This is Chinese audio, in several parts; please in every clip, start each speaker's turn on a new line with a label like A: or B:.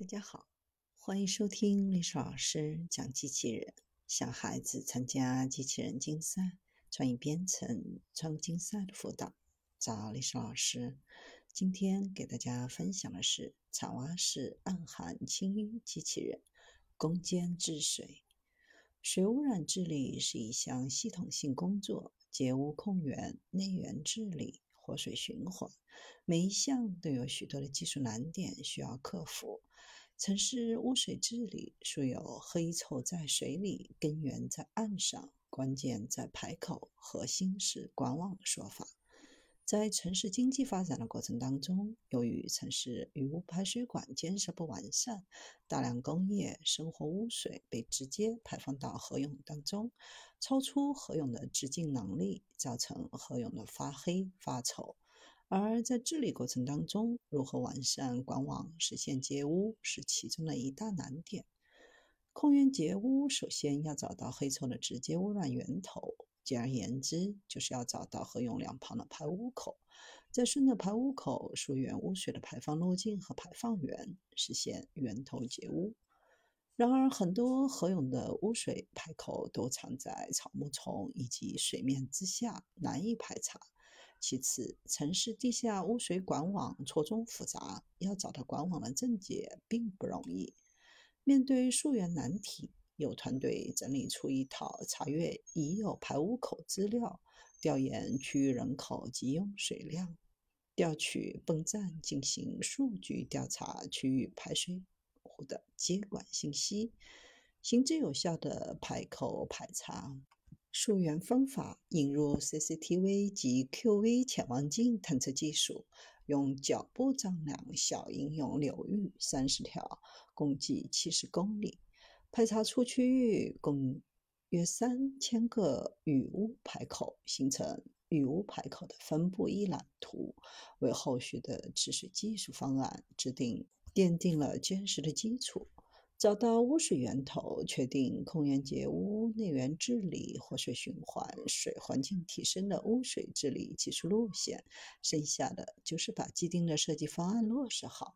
A: 大家好，欢迎收听历史老师讲机器人。小孩子参加机器人竞赛、创意编程、创竞赛的辅导，找历史老师。今天给大家分享的是铲蛙式暗含清淤机器人攻坚治水。水污染治理是一项系统性工作，洁污控源、内源治理、活水循环，每一项都有许多的技术难点需要克服。城市污水治理素有“黑臭在水里，根源在岸上，关键在排口，核心是管网”的说法。在城市经济发展的过程当中，由于城市雨污排水管建设不完善，大量工业生活污水被直接排放到河涌当中，超出河涌的直径能力，造成河涌的发黑发臭。而在治理过程当中，如何完善管网，实现截污，是其中的一大难点。控源截污，首先要找到黑臭的直接污染源头，简而言之，就是要找到河涌两旁的排污口，再顺着排污口溯源污水的排放路径和排放源，实现源头截污。然而，很多河涌的污水排口都藏在草木丛以及水面之下，难以排查。其次，城市地下污水管网错综复杂，要找到管网的症结并不容易。面对溯源难题，有团队整理出一套查阅已有排污口资料、调研区域人口及用水量、调取泵站进行数据调查区域排水湖的接管信息，行之有效的排口排查。溯源方法引入 CCTV 及 QV 潜望镜探测技术，用脚步丈量小应用流域三十条，共计七十公里，排查出区域共约三千个雨污排口，形成雨污排口的分布一览图，为后续的治水技术方案制定奠定了坚实的基础。找到污水源头，确定控源节污、内源治理、活水循环、水环境提升的污水治理技术路线，剩下的就是把既定的设计方案落实好。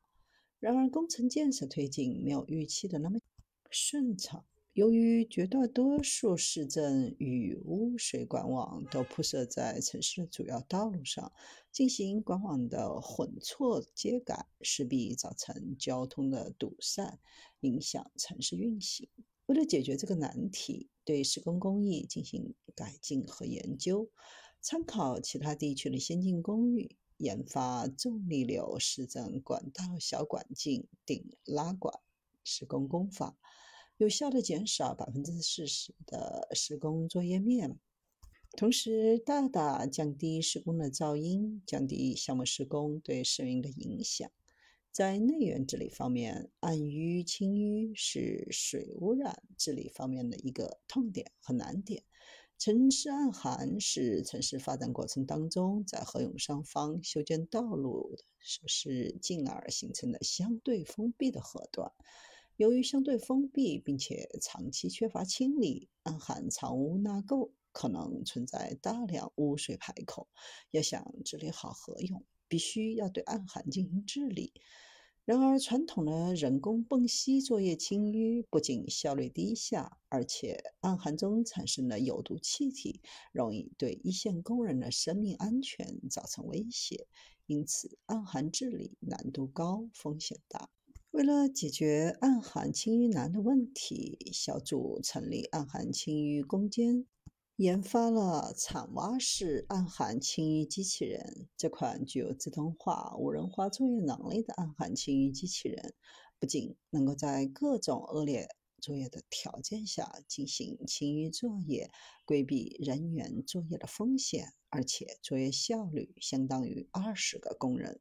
A: 然而，工程建设推进没有预期的那么顺畅。由于绝大多数市政与污水管网都铺设在城市的主要道路上，进行管网的混错接改，势必造成交通的堵塞，影响城市运行。为了解决这个难题，对施工工艺进行改进和研究，参考其他地区的先进工艺，研发重力流市政管道小管径顶拉管施工工法。有效的减少百分之四十的施工作业面，同时大大降低施工的噪音，降低项目施工对市民的影响。在内源治理方面，暗淤清淤是水污染治理方面的一个痛点和难点。城市暗含是城市发展过程当中，在河涌上方修建道路设施，进而形成的相对封闭的河段。由于相对封闭，并且长期缺乏清理，暗含藏污纳垢，可能存在大量污水排口。要想治理好河涌，必须要对暗含进行治理。然而，传统的人工泵吸作业清淤不仅效率低下，而且暗含中产生的有毒气体，容易对一线工人的生命安全造成威胁。因此，暗含治理难度高，风险大。为了解决暗含清淤难的问题，小组成立暗含清淤攻坚，研发了铲挖式暗含清淤机器人。这款具有自动化、无人化作业能力的暗含清淤机器人，不仅能够在各种恶劣作业的条件下进行清淤作业，规避人员作业的风险，而且作业效率相当于二十个工人。